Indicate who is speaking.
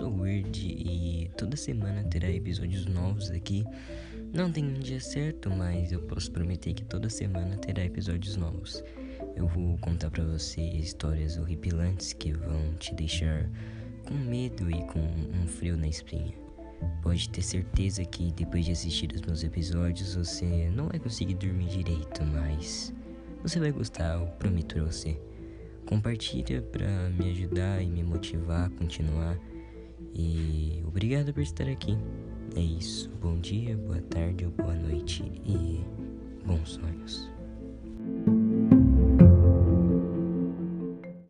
Speaker 1: sou o Weird e toda semana terá episódios novos aqui. Não tem um dia certo, mas eu posso prometer que toda semana terá episódios novos. Eu vou contar para você histórias horripilantes que vão te deixar com medo e com um frio na espinha. Pode ter certeza que depois de assistir os meus episódios você não vai conseguir dormir direito, mas você vai gostar, eu prometo pra você. Compartilha para me ajudar e me motivar a continuar. E obrigado por estar aqui. É isso. Bom dia, boa tarde ou boa noite e bons sonhos.